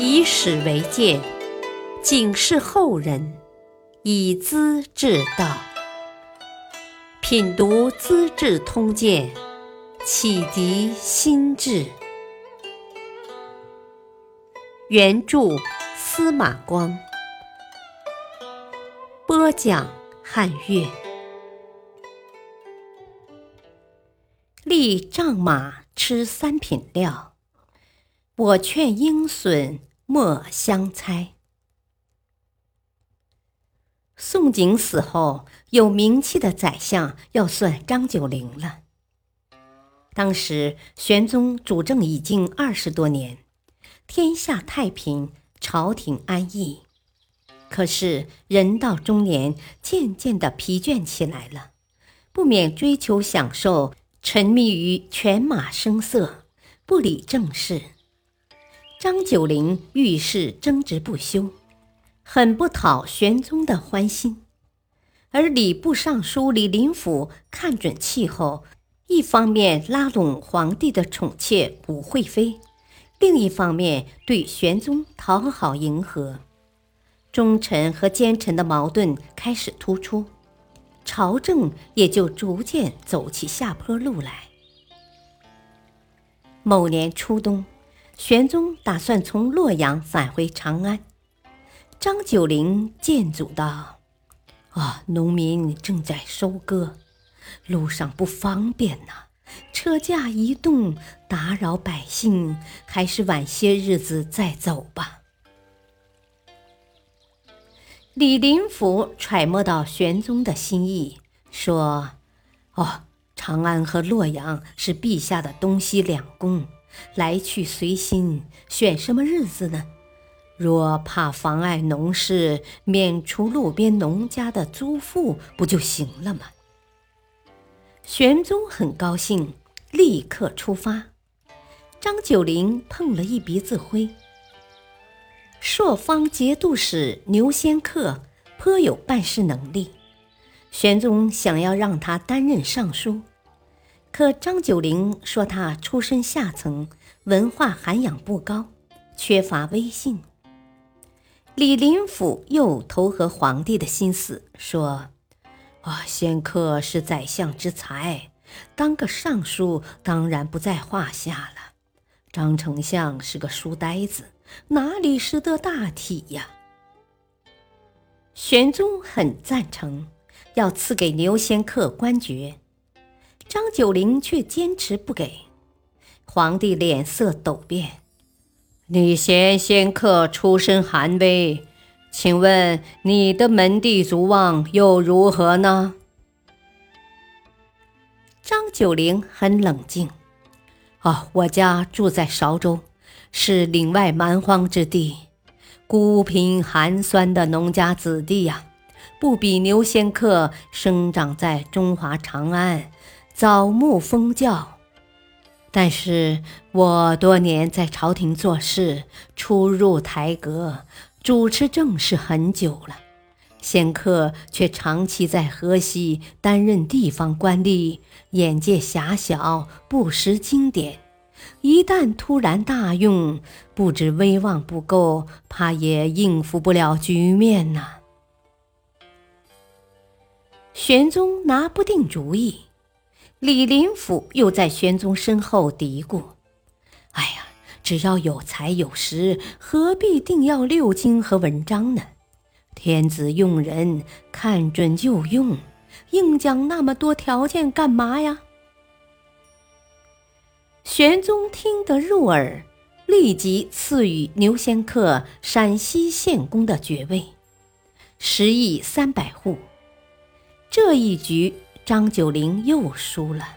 以史为鉴，警示后人，以资治道。品读《资治通鉴》，启迪心智。原著司马光，播讲汉乐。立丈马吃三品料，我劝鹰隼莫相猜。宋璟死后，有名气的宰相要算张九龄了。当时玄宗主政已经二十多年，天下太平，朝廷安逸。可是人到中年，渐渐的疲倦起来了，不免追求享受，沉迷于犬马声色，不理政事。张九龄遇事争执不休。很不讨玄宗的欢心，而礼部尚书李林甫看准气候，一方面拉拢皇帝的宠妾武惠妃，另一方面对玄宗讨好迎合，忠臣和奸臣的矛盾开始突出，朝政也就逐渐走起下坡路来。某年初冬，玄宗打算从洛阳返回长安。张九龄谏阻道：“啊，农民正在收割，路上不方便呐，车驾移动打扰百姓，还是晚些日子再走吧。”李林甫揣摩到玄宗的心意，说：“哦，长安和洛阳是陛下的东西两宫，来去随心，选什么日子呢？”若怕妨碍农事，免除路边农家的租赋，不就行了吗？玄宗很高兴，立刻出发。张九龄碰了一鼻子灰。朔方节度使牛仙客颇有办事能力，玄宗想要让他担任尚书，可张九龄说他出身下层，文化涵养不高，缺乏威信。李林甫又投合皇帝的心思，说：“啊，仙客是宰相之才，当个尚书当然不在话下了。张丞相是个书呆子，哪里识得大体呀？”玄宗很赞成，要赐给牛仙客官爵，张九龄却坚持不给。皇帝脸色陡变。你嫌仙客出身寒微，请问你的门第族望又如何呢？张九龄很冷静。哦，我家住在韶州，是岭外蛮荒之地，孤贫寒酸的农家子弟呀，不比牛仙客生长在中华长安，早沐风教。但是我多年在朝廷做事，出入台阁，主持政事很久了。仙客却长期在河西担任地方官吏，眼界狭小，不识经典。一旦突然大用，不知威望不够，怕也应付不了局面呐。玄宗拿不定主意。李林甫又在玄宗身后嘀咕：“哎呀，只要有才有实，何必定要六经和文章呢？天子用人，看准就用，硬讲那么多条件干嘛呀？”玄宗听得入耳，立即赐予牛仙客陕西县公的爵位，食邑三百户。这一局。张九龄又输了。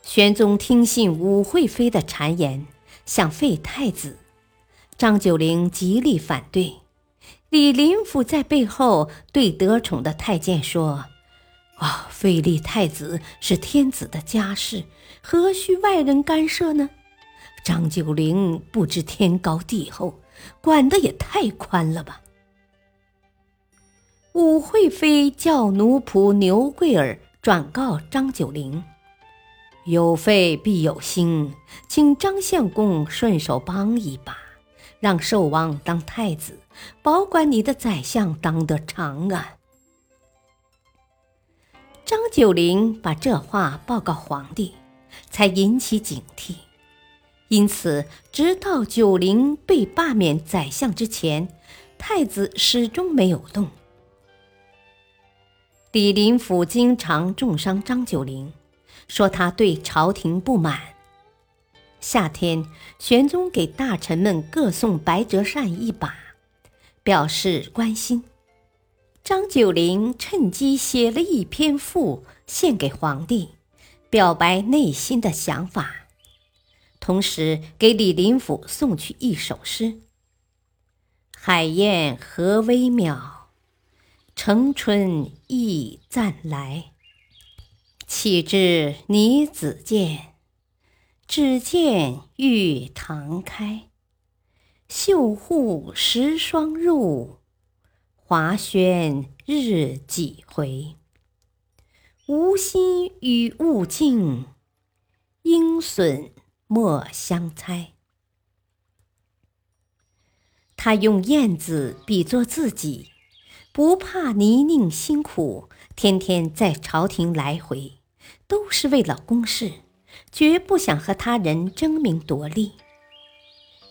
玄宗听信武惠妃的谗言，想废太子，张九龄极力反对。李林甫在背后对得宠的太监说：“啊，废立太子是天子的家事，何须外人干涉呢？”张九龄不知天高地厚，管得也太宽了吧。武惠妃叫奴仆牛贵儿转告张九龄：“有废必有兴，请张相公顺手帮一把，让寿王当太子，保管你的宰相当得长啊！”张九龄把这话报告皇帝，才引起警惕。因此，直到九龄被罢免宰相之前，太子始终没有动。李林甫经常重伤张九龄。说他对朝廷不满。夏天，玄宗给大臣们各送白折扇一把，表示关心。张九龄趁机写了一篇赋献给皇帝，表白内心的想法，同时给李林甫送去一首诗：“海燕何微渺，城春亦暂来。”岂知你子见，只见玉堂开，绣户十双入，华轩日几回。无心与物竞，应损莫相猜。他用燕子比作自己，不怕泥泞辛苦，天天在朝廷来回。都是为了公事，绝不想和他人争名夺利。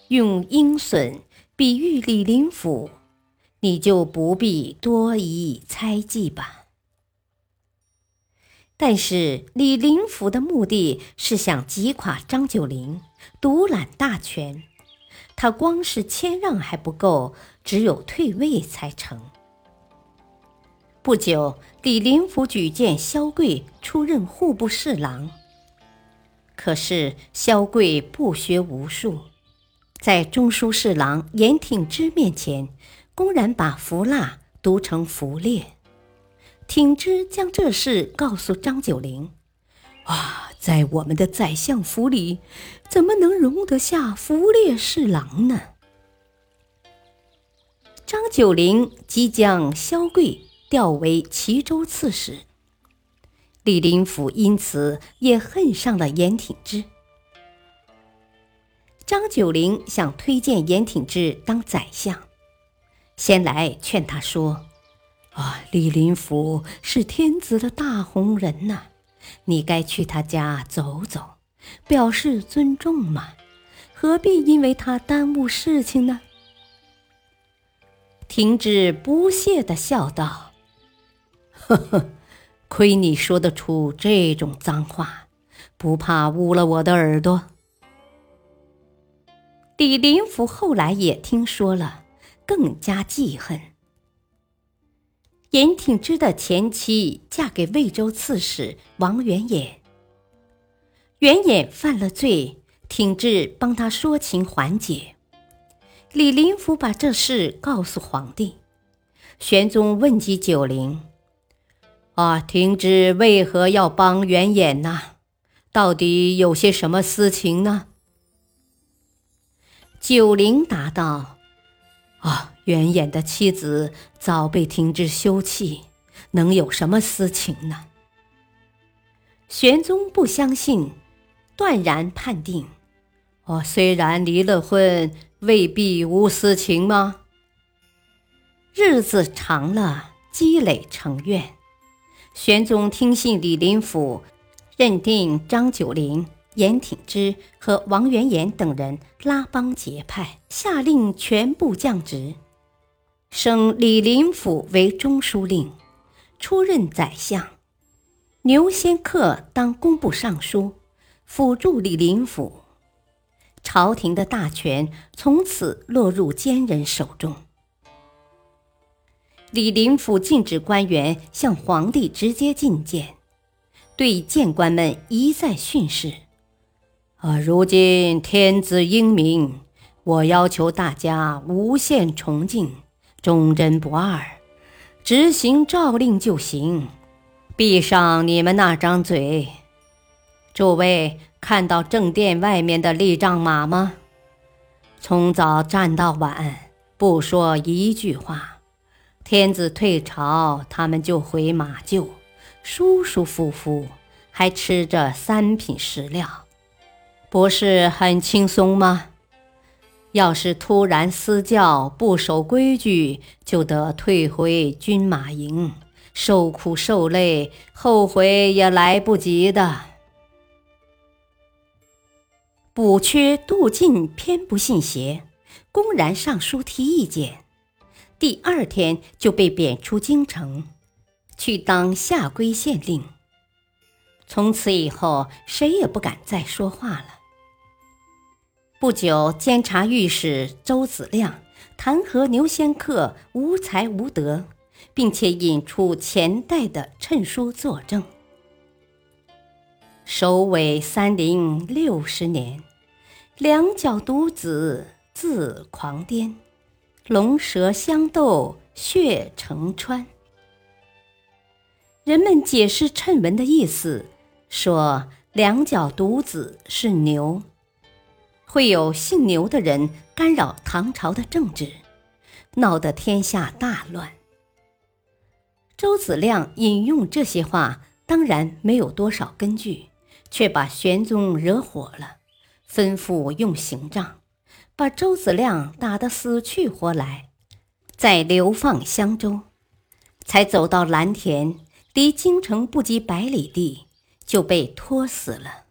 用鹰隼比喻李林甫，你就不必多疑猜忌吧。但是李林甫的目的是想击垮张九龄，独揽大权。他光是谦让还不够，只有退位才成。不久，李林甫举荐萧贵出任户部侍郎。可是萧贵不学无术，在中书侍郎严挺之面前，公然把“福蜡”读成“福烈”。挺之将这事告诉张九龄：“啊，在我们的宰相府里，怎么能容得下‘福烈’侍郎呢？”张九龄即将萧贵。调为齐州刺史，李林甫因此也恨上了严挺之。张九龄想推荐严挺之当宰相，先来劝他说：“啊，李林甫是天子的大红人呐，你该去他家走走，表示尊重嘛，何必因为他耽误事情呢？”挺之不屑地笑道。呵呵，亏你说得出这种脏话，不怕污了我的耳朵？李林甫后来也听说了，更加记恨。严挺之的前妻嫁给魏州刺史王元衍，元衍犯了罪，挺之帮他说情缓解。李林甫把这事告诉皇帝，玄宗问及九龄。啊，停之为何要帮元衍呢？到底有些什么私情呢？九龄答道：“啊，元衍的妻子早被停之休弃，能有什么私情呢？”玄宗不相信，断然判定：“哦，虽然离了婚，未必无私情吗？”日子长了，积累成怨。玄宗听信李林甫，认定张九龄、严挺之和王元衍等人拉帮结派，下令全部降职，升李林甫为中书令，出任宰相，牛仙客当工部尚书，辅助李林甫。朝廷的大权从此落入奸人手中。李林甫禁止官员向皇帝直接进谏，对谏官们一再训示：“啊，如今天子英明，我要求大家无限崇敬，忠贞不二，执行诏令就行。闭上你们那张嘴！诸位看到正殿外面的立仗马吗？从早站到晚，不说一句话。”天子退朝，他们就回马厩，舒舒服服，还吃着三品食料，不是很轻松吗？要是突然私教不守规矩，就得退回军马营，受苦受累，后悔也来不及的。补缺杜进偏不信邪，公然上书提意见，第二天就被贬出京城，去当下归县令。从此以后，谁也不敢再说话了。不久，监察御史周子亮弹劾牛仙客无才无德，并且引出前代的谶书作证。首尾三零六十年，两脚独子自狂癫，龙蛇相斗血成川。人们解释谶文的意思。说两脚犊子是牛，会有姓牛的人干扰唐朝的政治，闹得天下大乱。周子亮引用这些话，当然没有多少根据，却把玄宗惹火了，吩咐用刑杖，把周子亮打得死去活来，再流放襄州，才走到蓝田，离京城不及百里地。就被拖死了。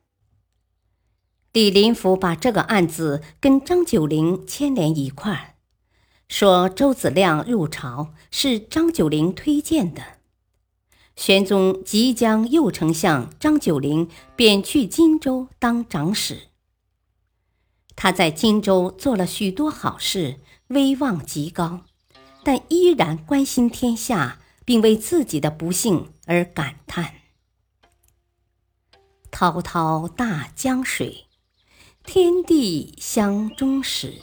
李林甫把这个案子跟张九龄牵连一块儿，说周子亮入朝是张九龄推荐的。玄宗即将右丞相张九龄贬去荆州当长史。他在荆州做了许多好事，威望极高，但依然关心天下，并为自己的不幸而感叹。滔滔大江水，天地相终始。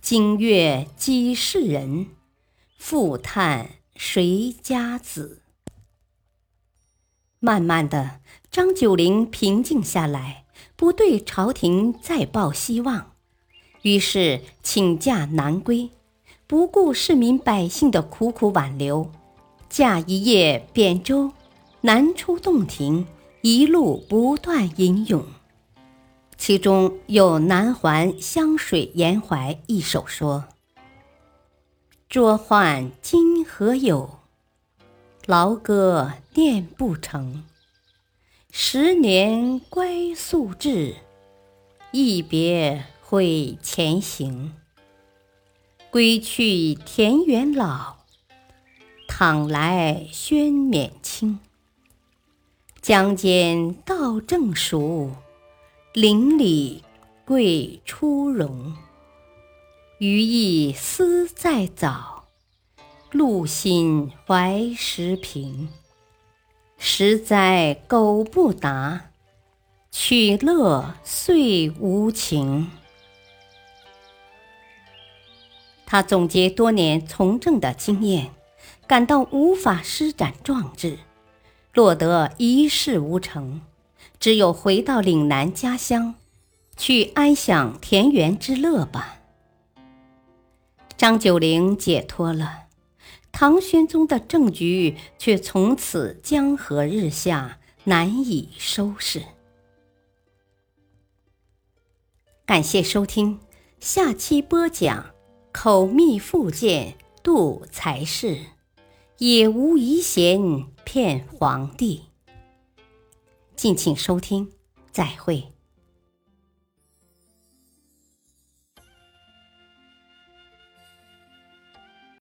今月几世人，复叹谁家子？慢慢的，张九龄平静下来，不对朝廷再抱希望，于是请假南归，不顾市民百姓的苦苦挽留，驾一叶扁舟，南出洞庭。一路不断吟咏，其中有《南环湘水言怀》一首说：“浊宦今何有？劳歌念不成。十年归宿至，一别会前行。归去田园老，倘来轩冕青。”江间道正熟，邻里桂初荣。余意思在早，路心怀时平。实在苟不达，取乐遂无情。他总结多年从政的经验，感到无法施展壮志。落得一事无成，只有回到岭南家乡，去安享田园之乐吧。张九龄解脱了，唐玄宗的政局却从此江河日下，难以收拾。感谢收听，下期播讲口蜜腹剑度才士，也无遗贤。骗皇帝，敬请收听，再会。